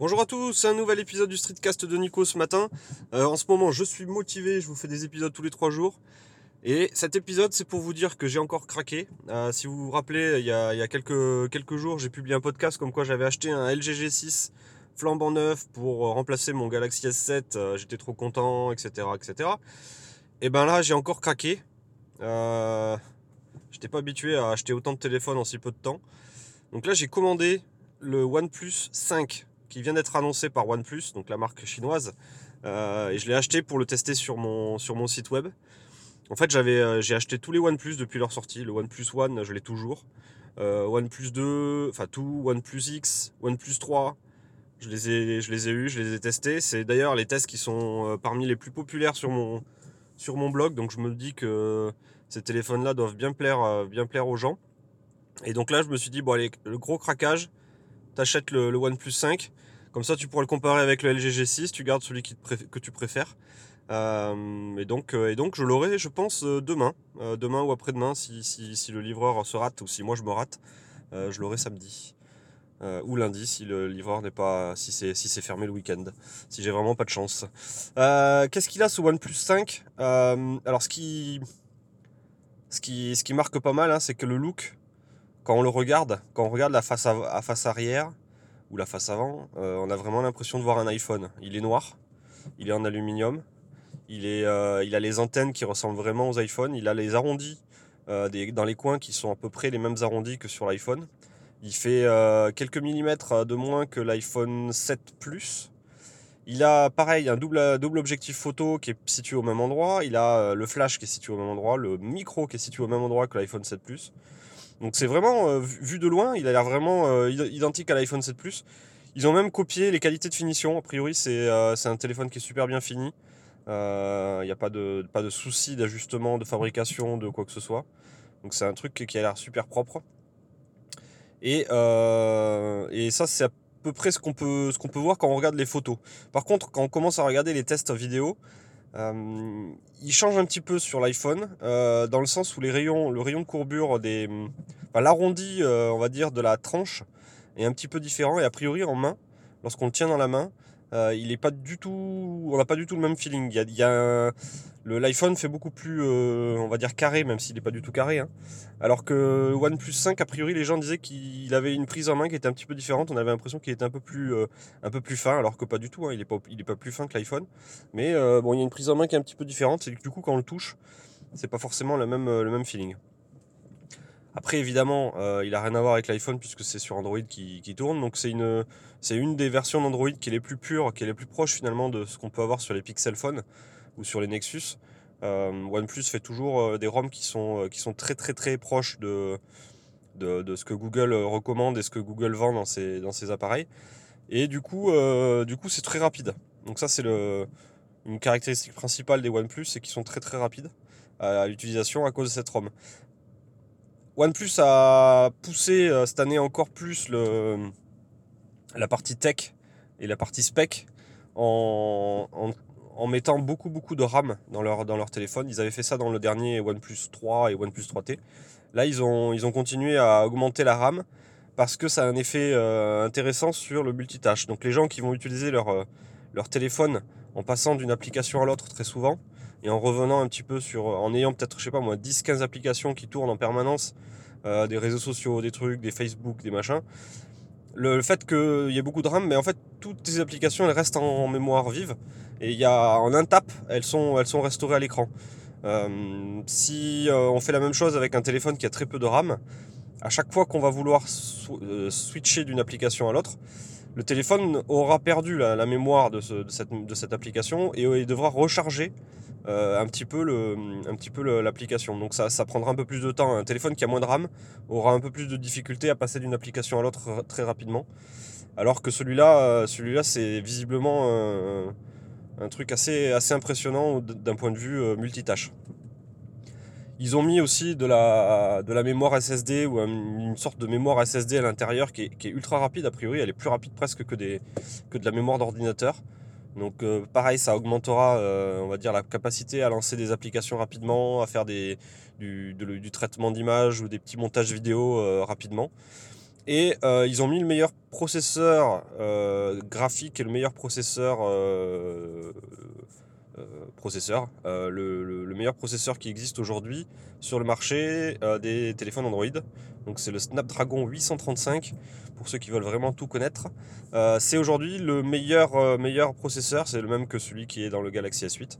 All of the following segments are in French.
Bonjour à tous, un nouvel épisode du Streetcast de Nico ce matin. Euh, en ce moment, je suis motivé, je vous fais des épisodes tous les trois jours. Et cet épisode, c'est pour vous dire que j'ai encore craqué. Euh, si vous vous rappelez, il y a, quelques, jours, j'ai publié un podcast comme quoi j'avais acheté un LG G6 flambant neuf pour remplacer mon Galaxy S7. Euh, j'étais trop content, etc. etc. Et ben là, j'ai encore craqué. Euh, J'étais pas habitué à acheter autant de téléphones en si peu de temps. Donc là, j'ai commandé le OnePlus 5 qui vient d'être annoncé par OnePlus, donc la marque chinoise. Euh, et je l'ai acheté pour le tester sur mon, sur mon site web. En fait, j'avais, euh, j'ai acheté tous les OnePlus depuis leur sortie. Le OnePlus One, je l'ai toujours. Euh, OnePlus 2, enfin tout, OnePlus X, OnePlus 3, je les ai, je les ai eus, je les ai testés. C'est d'ailleurs les tests qui sont parmi les plus populaires sur mon, sur mon blog. Donc je me dis que ces téléphones-là doivent bien plaire, bien plaire aux gens. Et donc là, je me suis dit, bon allez, le gros craquage, t'achètes le, OnePlus 5. Comme ça, tu pourras le comparer avec le LG G6, tu gardes celui que tu préfères. Euh, et, donc, euh, et donc, je l'aurai, je pense, euh, demain. demain ou après-demain, si, si, le livreur se rate ou si moi je me rate, je l'aurai samedi. ou lundi, si le livreur n'est pas. si c'est si fermé le week-end. Si j'ai vraiment pas de chance. Qu'est-ce qu'il a ce OnePlus 5 Alors, ce qui, ce, qui, ce qui marque pas mal, hein, c'est que le look, quand on le regarde, quand on regarde la face, arrière, ou la face avant, euh, on a vraiment l'impression de voir un iPhone. Il est noir, il est en aluminium, il, euh, a les antennes qui ressemblent vraiment aux iPhones, il a les arrondis euh, dans les coins qui sont à peu près les mêmes arrondis que sur l'iPhone. Il fait quelques millimètres de moins que l'iPhone 7 Plus. Il a pareil un double, double objectif photo qui est situé au même endroit. Il a le flash qui est situé au même endroit, le micro qui est situé au même endroit que l'iPhone 7 Plus. Donc c'est vraiment, euh, vu de loin, il a l'air vraiment euh, identique à l'iPhone 7 Plus. Ils ont même copié les qualités de finition. A priori, c'est euh, un téléphone qui est super bien fini. Il n'y a pas de, pas de souci d'ajustement, de fabrication, de quoi que ce soit. Donc c'est un truc qui a l'air super propre. Et, et ça, c'est à peu près ce qu'on peut, qu'on peut voir quand on regarde les photos. Par contre, quand on commence à regarder les tests vidéo, euh, il change un petit peu sur l'iPhone, euh, dans le sens où les rayons, le rayon de courbure des, l'arrondi, euh, va dire, de la tranche est un petit peu différent. Et a priori, en main, lorsqu'on le tient dans la main, il est pas du tout, on n'a pas du tout le même feeling. Il y a, l'iPhone fait beaucoup plus, on va dire carré, même s'il n'est pas du tout carré. Hein. Alors que OnePlus 5, a priori, les gens disaient qu'il avait une prise en main qui était un petit peu différente. On avait l'impression qu'il était un peu plus, un peu plus fin, alors que pas du tout. Hein. Il n'est pas, plus fin que l'iPhone. Mais bon, il y a une prise en main qui est un petit peu différente. Et du coup, quand on le touche, c'est pas forcément le le même feeling. Après, évidemment, il n'a rien à voir avec l'iPhone puisque c'est sur Android qui, tourne. Donc, c'est une, c'est une des versions d'Android qui est les plus pures, qui est les plus proches finalement de ce qu'on peut avoir sur les Pixel Phone ou sur les Nexus. Euh, OnePlus fait toujours euh, des ROM qui sont, euh, qui sont très très très proches de, de, ce que Google recommande et ce que Google vend dans ses, dans ses appareils. Et du coup, du coup c'est très rapide. Donc ça c'est le, une caractéristique principale des OnePlus, c'est qu'ils sont très très rapides à l'utilisation à cause de cette ROM. OnePlus a poussé cette année encore plus la partie tech et la partie spec en, mettant beaucoup beaucoup de RAM dans leur, téléphone. Ils avaient fait ça dans le dernier OnePlus 3 et OnePlus 3T. Là, ils ont, continué à augmenter la RAM parce que ça a un effet euh, intéressant sur le multitâche. Donc les gens qui vont utiliser leur, euh, leur téléphone en passant d'une application à l'autre très souvent et en revenant un petit peu sur, en ayant peut-être, je sais pas moi, 10-15 applications qui tournent en permanence, euh, des réseaux sociaux, des trucs, des Facebook, des machins, le, fait qu'il y ait beaucoup de RAM, mais en fait, toutes ces applications, elles restent en, mémoire vive. Et il y a, en un tap, elles sont, restaurées à l'écran. Euh, si euh, on fait la même chose avec un téléphone qui a très peu de RAM, à chaque fois qu'on va vouloir switcher d'une application à l'autre, le téléphone aura perdu la, mémoire de, cette, application et il devra recharger euh, un petit peu l'application. Donc ça, ça, prendra un peu plus de temps. Un téléphone qui a moins de RAM aura un peu plus de difficulté à passer d'une application à l'autre très rapidement. Alors que celui-là, euh, celui-là c'est visiblement un, truc assez, assez impressionnant d'un point de vue euh, multitâche. Ils ont mis aussi de la, de la mémoire SSD ou une sorte de mémoire SSD à l'intérieur qui, qui est, ultra rapide a priori. Elle est plus rapide presque que, des, que de la mémoire d'ordinateur. Donc euh, pareil, ça augmentera, euh, on va dire, la capacité à lancer des applications rapidement, à faire du, traitement d'image ou des petits montages vidéo euh, rapidement. Et ils ont mis le meilleur processeur graphique et le meilleur processeur processeur, le, meilleur processeur qui existe aujourd'hui sur le marché des téléphones Android. Donc c'est le Snapdragon 835 pour ceux qui veulent vraiment tout connaître. c'est aujourd'hui le meilleur, meilleur processeur, c'est le même que celui qui est dans le Galaxy S8.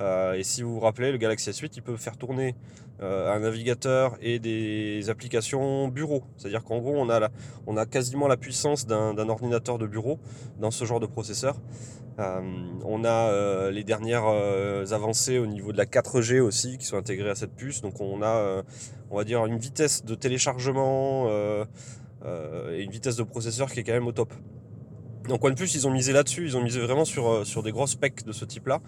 Euh, et si vous vous rappelez, le Galaxy S8, il peut faire tourner euh, un navigateur et des applications bureau. C'est-à-dire qu'en gros, on a, on a quasiment la puissance d'un ordinateur de bureau dans ce genre de processeur. Euh, on a les dernières avancées au niveau de la 4G aussi qui sont intégrées à cette puce. Donc on a, on va dire, une vitesse de téléchargement et une vitesse de processeur qui est quand même au top. Donc OnePlus, ils ont misé là-dessus, ils ont misé vraiment sur, sur des gros specs de ce type-là.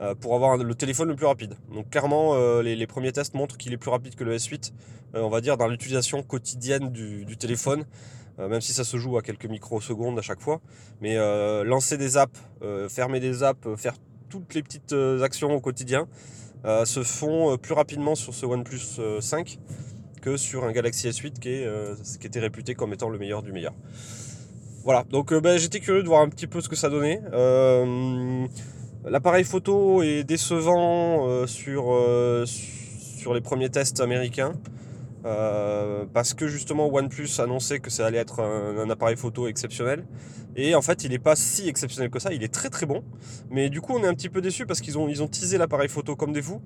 Euh, pour avoir le téléphone le plus rapide. Donc clairement, euh, les, premiers tests montrent qu'il est plus rapide que le S8, euh, on va dire dans l'utilisation quotidienne du, téléphone, même si ça se joue à quelques microsecondes à chaque fois. Mais lancer des apps, fermer des apps, faire toutes les petites actions au quotidien se font plus rapidement sur ce OnePlus 5 que sur un Galaxy S8 qui, était réputé comme étant le meilleur du meilleur. Voilà, donc ben, j'étais curieux de voir un petit peu ce que ça donnait. L'appareil photo est décevant euh, sur, euh, les premiers tests américains. Euh, parce que justement OnePlus annonçait que ça allait être un, appareil photo exceptionnel et en fait il n'est pas si exceptionnel que ça, il est très très bon. Mais du coup on est un petit peu déçu parce qu'ils ont, ils ont teasé l'appareil photo comme des fous.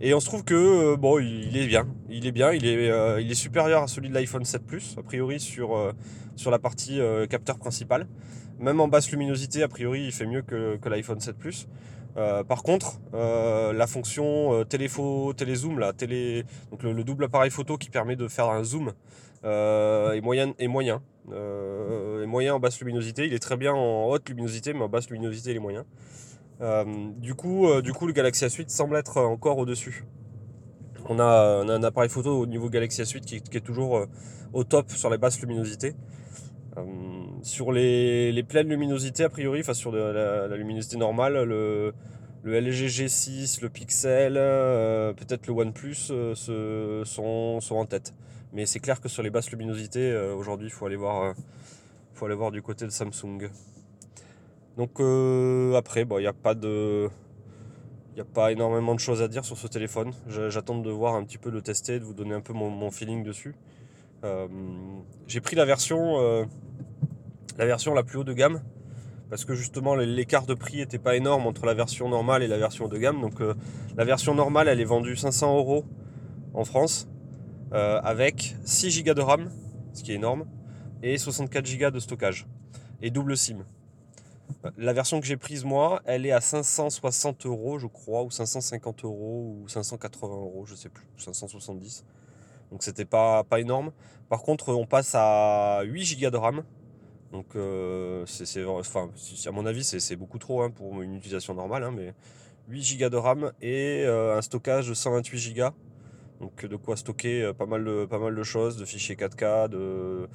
Et on se trouve que bon il est bien, il est bien, il est, il est supérieur à celui de l'iPhone 7 Plus a priori sur, sur la partie capteur principal. Même en basse luminosité, a priori, il fait mieux que, l'iPhone 7 Plus. Euh, par contre, euh, la fonction euh, télézoom, le, double appareil photo qui permet de faire un zoom est moyen, est moyen, est moyen en basse luminosité. Il est très bien en haute luminosité, mais en basse luminosité, il est moyen. du, coup, le Galaxy S8 semble être encore au-dessus. On a, un appareil photo au niveau Galaxy S8 qui, qui est toujours au top sur les basses luminosités. Euh, sur les, pleines luminosités, a priori, enfin sur la, luminosité normale, le, LG G6, le Pixel, euh, peut-être le OnePlus euh, sont, en tête. Mais c'est clair que sur les basses luminosités, aujourd'hui, il faut aller voir, du côté de Samsung. Donc après, il n'y a pas de, il a pas énormément de choses à dire sur ce téléphone. J'attends de voir un petit peu le tester, de vous donner un peu mon feeling dessus. J'ai pris la version, la version la plus haut de gamme parce que justement l'écart de prix n'était pas énorme entre la version normale et la version de gamme. Donc euh, la version normale elle est vendue 500 euros en France avec 6 Go de RAM, ce qui est énorme, et 64 Go de stockage et double SIM. La version que j'ai prise moi, elle est à 560 euros je crois, ou 550 euros, ou 580 euros, je sais plus, 570. Donc c'était pas, pas énorme. Par contre, on passe à 8 Go de RAM. Donc euh, c'est, à mon avis, c'est, beaucoup trop hein, pour une utilisation normale. Hein, mais 8 Go de RAM et euh, un stockage de 128 Go. Donc de quoi stocker euh, pas mal de, choses, de fichiers 4K, de,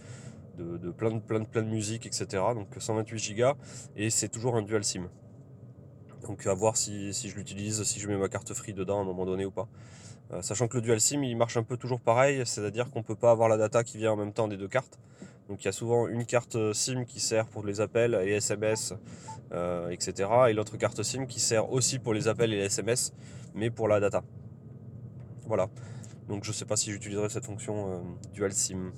de, plein, de, plein, musique, etc. Donc 128 Go. Et c'est toujours un dual SIM. Donc à voir si, je l'utilise, si je mets ma carte free dedans à un moment donné ou pas. Sachant que le dual SIM il marche un peu toujours pareil, c'est-à-dire qu'on ne peut pas avoir la data qui vient en même temps des deux cartes. Donc il y a souvent une carte SIM qui sert pour les appels et SMS, euh, etc. Et l'autre carte SIM qui sert aussi pour les appels et les SMS, mais pour la data. Voilà. Donc je ne sais pas si j'utiliserai cette fonction euh, dual SIM.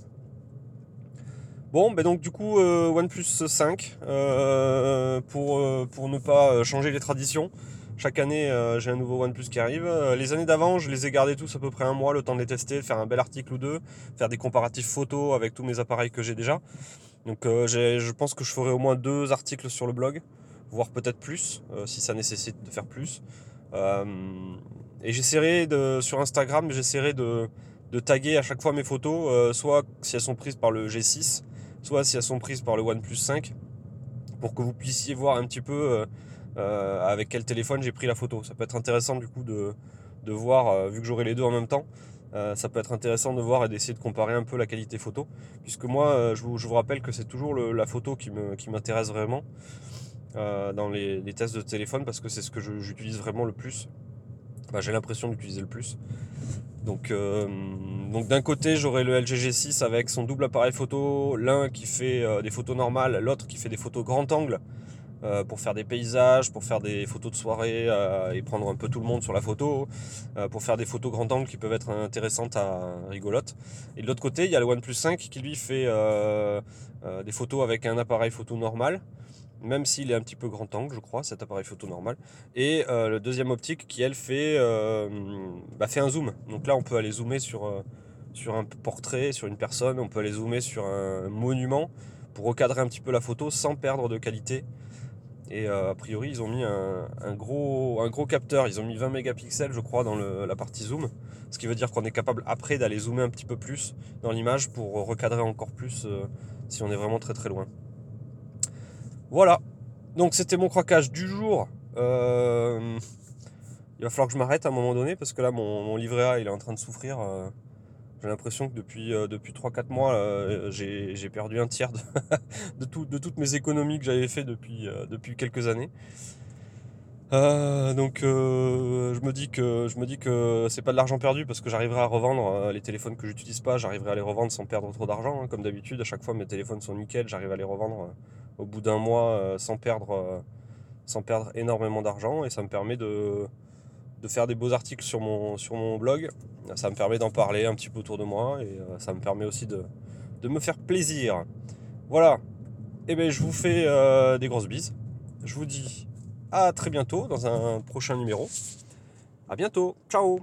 Bon, ben donc du coup OnePlus 5 pour, pour ne pas changer les traditions. Chaque année, euh, j'ai un nouveau OnePlus qui arrive. Euh, les années d'avant, je les ai gardés tous à peu près un mois, le temps de les tester, faire un bel article ou deux, faire des comparatifs photos avec tous mes appareils que j'ai déjà. Donc euh, je pense que je ferai au moins deux articles sur le blog, voire peut-être plus, si ça nécessite de faire plus. et j'essaierai sur Instagram, j'essaierai de, de, taguer à chaque fois mes photos, soit si elles sont prises par le G6, soit si elles sont prises par le OnePlus 5, pour que vous puissiez voir un petit peu euh, avec quel téléphone j'ai pris la photo. Ça peut être intéressant du coup de, de voir, euh, vu que j'aurai les deux en même temps, euh, ça peut être intéressant de voir et d'essayer de comparer un peu la qualité photo. Puisque moi, je vous, je, vous, rappelle que c'est toujours la photo qui m'intéresse qui vraiment dans les, tests de téléphone parce que c'est ce que j'utilise vraiment le plus. j'ai l'impression d'utiliser le plus. Donc, donc d'un côté, j'aurai le LG G6 avec son double appareil photo, l'un qui fait des photos normales, l'autre qui fait des photos grand angle euh, pour faire des paysages, pour faire des photos de soirée et prendre un peu tout le monde sur la photo, pour faire des photos grand angle qui peuvent être intéressantes à rigolotes. Et de l'autre côté, il y a le OnePlus 5 qui lui fait des photos avec un appareil photo normal même s'il est un petit peu grand angle, je crois, cet appareil photo normal. Et euh, le deuxième optique qui, elle, fait, euh, bah, fait un zoom. Donc là, on peut aller zoomer sur, euh, sur un portrait, sur une personne, on peut aller zoomer sur un monument pour recadrer un petit peu la photo sans perdre de qualité. Et a priori, ils ont mis un, gros, capteur. Ils ont mis 20 mégapixels, je crois, dans la partie zoom. Ce qui veut dire qu'on est capable après d'aller zoomer un petit peu plus dans l'image pour recadrer encore plus si on est vraiment très très loin. Voilà. Donc c'était mon croquage du jour. Euh, il va falloir que je m'arrête à un moment donné parce que là mon, livret A il est en train de souffrir. Euh, j'ai l'impression que depuis, euh, depuis 3-4 mois j'ai perdu un tiers de, de, toutes mes économies que j'avais fait depuis, depuis quelques années. donc je me dis que je me dis que c'est pas de l'argent perdu parce que j'arriverai à revendre les téléphones que j'utilise pas, j'arriverai à les revendre sans perdre trop d'argent. Hein. comme d'habitude, à chaque fois mes téléphones sont nickel, j'arrive à les revendre au bout d'un mois euh, sans, perdre, euh, sans perdre énormément d'argent et ça me permet de, de faire des beaux articles sur mon, sur mon blog. Ça me permet d'en parler un petit peu autour de moi et euh, ça me permet aussi de, me faire plaisir. Voilà. Et eh bien je vous fais des grosses bises. Je vous dis à très bientôt dans un prochain numéro. À bientôt. Ciao